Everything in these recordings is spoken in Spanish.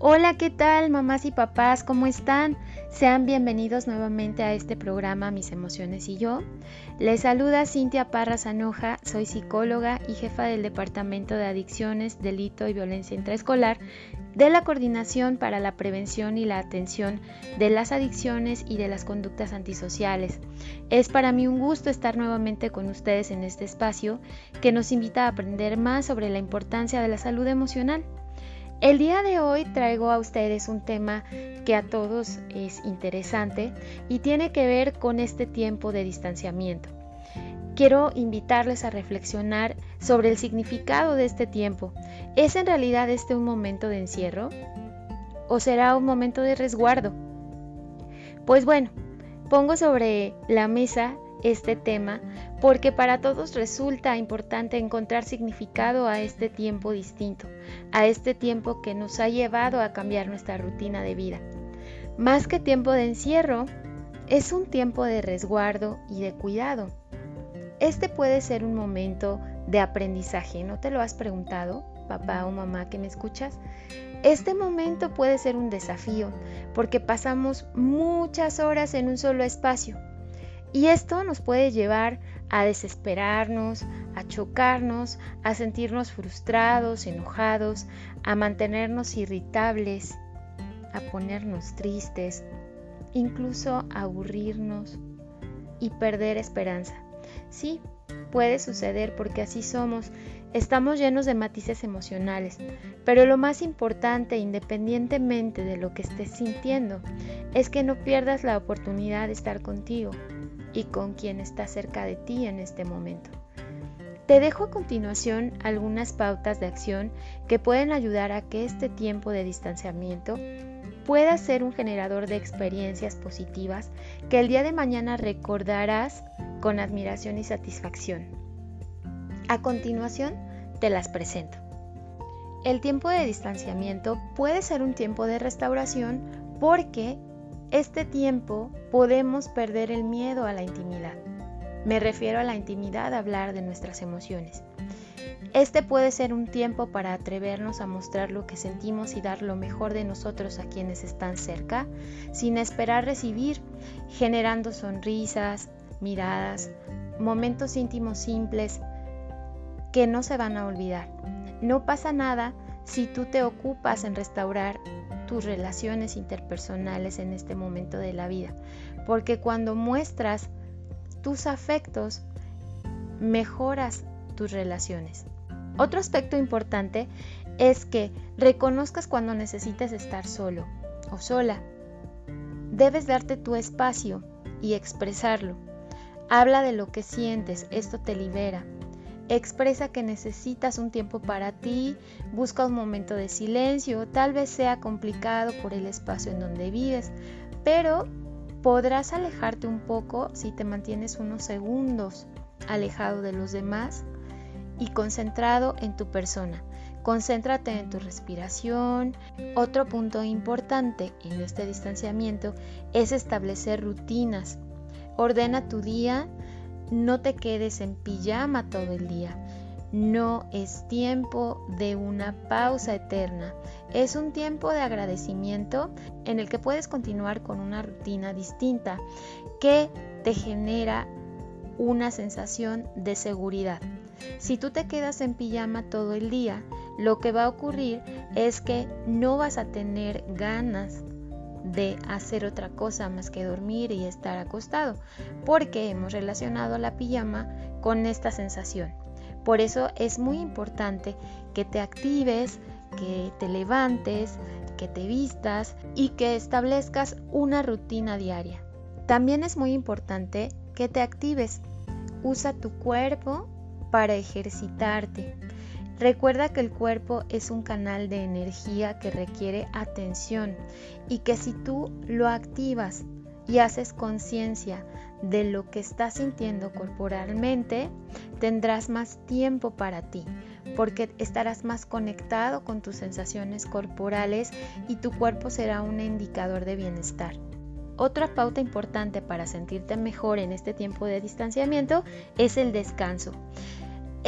Hola, ¿qué tal mamás y papás? ¿Cómo están? Sean bienvenidos nuevamente a este programa Mis emociones y yo. Les saluda Cintia Parra Zanoja, soy psicóloga y jefa del Departamento de Adicciones, Delito y Violencia Intraescolar de la Coordinación para la Prevención y la Atención de las Adicciones y de las Conductas Antisociales. Es para mí un gusto estar nuevamente con ustedes en este espacio que nos invita a aprender más sobre la importancia de la salud emocional. El día de hoy traigo a ustedes un tema que a todos es interesante y tiene que ver con este tiempo de distanciamiento. Quiero invitarles a reflexionar sobre el significado de este tiempo. ¿Es en realidad este un momento de encierro? ¿O será un momento de resguardo? Pues bueno, pongo sobre la mesa este tema porque para todos resulta importante encontrar significado a este tiempo distinto, a este tiempo que nos ha llevado a cambiar nuestra rutina de vida. Más que tiempo de encierro, es un tiempo de resguardo y de cuidado. Este puede ser un momento de aprendizaje, ¿no te lo has preguntado, papá o mamá que me escuchas? Este momento puede ser un desafío porque pasamos muchas horas en un solo espacio y esto nos puede llevar a desesperarnos, a chocarnos, a sentirnos frustrados, enojados, a mantenernos irritables, a ponernos tristes, incluso a aburrirnos y perder esperanza. Sí, puede suceder porque así somos. Estamos llenos de matices emocionales, pero lo más importante, independientemente de lo que estés sintiendo, es que no pierdas la oportunidad de estar contigo, y con quien está cerca de ti en este momento. Te dejo a continuación algunas pautas de acción que pueden ayudar a que este tiempo de distanciamiento pueda ser un generador de experiencias positivas que el día de mañana recordarás con admiración y satisfacción. A continuación te las presento. El tiempo de distanciamiento puede ser un tiempo de restauración porque este tiempo podemos perder el miedo a la intimidad. Me refiero a la intimidad a hablar de nuestras emociones. Este puede ser un tiempo para atrevernos a mostrar lo que sentimos y dar lo mejor de nosotros a quienes están cerca, sin esperar recibir, generando sonrisas, miradas, momentos íntimos simples que no se van a olvidar. No pasa nada si tú te ocupas en restaurar tus relaciones interpersonales en este momento de la vida. Porque cuando muestras tus afectos, mejoras tus relaciones. Otro aspecto importante es que reconozcas cuando necesitas estar solo o sola. Debes darte tu espacio y expresarlo. Habla de lo que sientes, esto te libera. Expresa que necesitas un tiempo para ti, busca un momento de silencio, tal vez sea complicado por el espacio en donde vives, pero podrás alejarte un poco si te mantienes unos segundos alejado de los demás y concentrado en tu persona. Concéntrate en tu respiración. Otro punto importante en este distanciamiento es establecer rutinas. Ordena tu día no te quedes en pijama todo el día. No es tiempo de una pausa eterna. Es un tiempo de agradecimiento en el que puedes continuar con una rutina distinta que te genera una sensación de seguridad. Si tú te quedas en pijama todo el día, lo que va a ocurrir es que no vas a tener ganas de hacer otra cosa más que dormir y estar acostado, porque hemos relacionado la pijama con esta sensación. Por eso es muy importante que te actives, que te levantes, que te vistas y que establezcas una rutina diaria. También es muy importante que te actives. Usa tu cuerpo para ejercitarte. Recuerda que el cuerpo es un canal de energía que requiere atención y que si tú lo activas y haces conciencia de lo que estás sintiendo corporalmente, tendrás más tiempo para ti, porque estarás más conectado con tus sensaciones corporales y tu cuerpo será un indicador de bienestar. Otra pauta importante para sentirte mejor en este tiempo de distanciamiento es el descanso.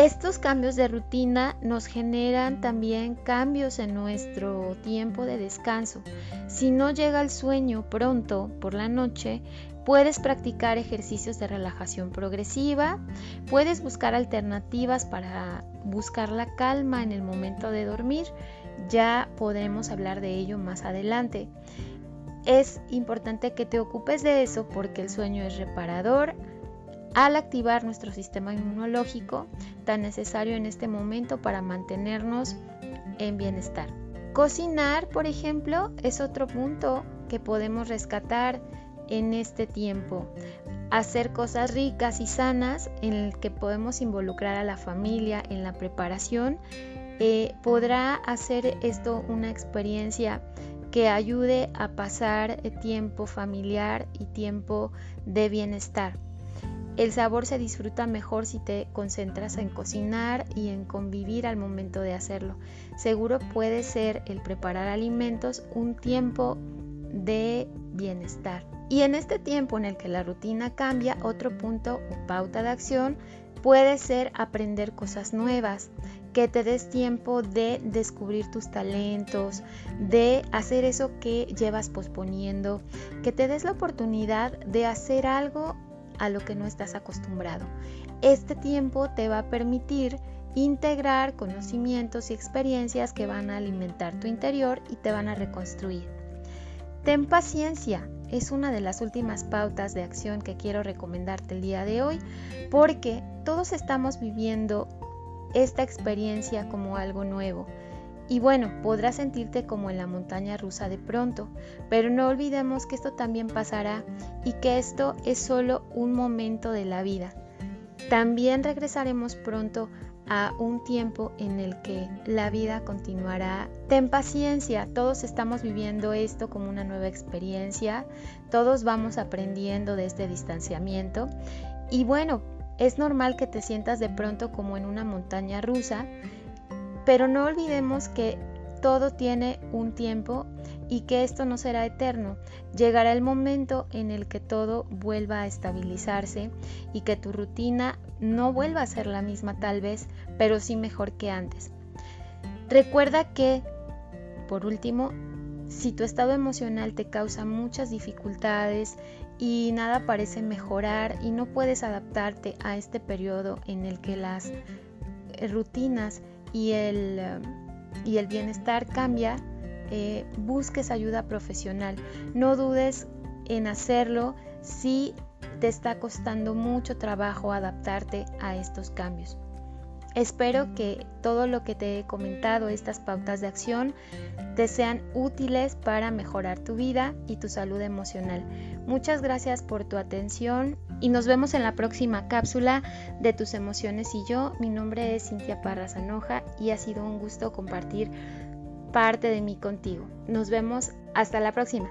Estos cambios de rutina nos generan también cambios en nuestro tiempo de descanso. Si no llega el sueño pronto por la noche, puedes practicar ejercicios de relajación progresiva, puedes buscar alternativas para buscar la calma en el momento de dormir. Ya podremos hablar de ello más adelante. Es importante que te ocupes de eso porque el sueño es reparador, al activar nuestro sistema inmunológico tan necesario en este momento para mantenernos en bienestar. Cocinar, por ejemplo, es otro punto que podemos rescatar en este tiempo. Hacer cosas ricas y sanas en el que podemos involucrar a la familia en la preparación eh, podrá hacer esto una experiencia que ayude a pasar tiempo familiar y tiempo de bienestar. El sabor se disfruta mejor si te concentras en cocinar y en convivir al momento de hacerlo. Seguro puede ser el preparar alimentos un tiempo de bienestar. Y en este tiempo en el que la rutina cambia, otro punto o pauta de acción puede ser aprender cosas nuevas, que te des tiempo de descubrir tus talentos, de hacer eso que llevas posponiendo, que te des la oportunidad de hacer algo a lo que no estás acostumbrado. Este tiempo te va a permitir integrar conocimientos y experiencias que van a alimentar tu interior y te van a reconstruir. Ten paciencia, es una de las últimas pautas de acción que quiero recomendarte el día de hoy porque todos estamos viviendo esta experiencia como algo nuevo. Y bueno, podrás sentirte como en la montaña rusa de pronto, pero no olvidemos que esto también pasará y que esto es solo un momento de la vida. También regresaremos pronto a un tiempo en el que la vida continuará. Ten paciencia, todos estamos viviendo esto como una nueva experiencia, todos vamos aprendiendo de este distanciamiento y bueno, es normal que te sientas de pronto como en una montaña rusa pero no olvidemos que todo tiene un tiempo y que esto no será eterno. Llegará el momento en el que todo vuelva a estabilizarse y que tu rutina no vuelva a ser la misma tal vez, pero sí mejor que antes. Recuerda que, por último, si tu estado emocional te causa muchas dificultades y nada parece mejorar y no puedes adaptarte a este periodo en el que las rutinas y el, um, y el bienestar cambia, eh, busques ayuda profesional. No dudes en hacerlo si te está costando mucho trabajo adaptarte a estos cambios. Espero que todo lo que te he comentado, estas pautas de acción, te sean útiles para mejorar tu vida y tu salud emocional. Muchas gracias por tu atención y nos vemos en la próxima cápsula de tus emociones y yo. Mi nombre es Cintia Parra Zanoja y ha sido un gusto compartir parte de mí contigo. Nos vemos hasta la próxima.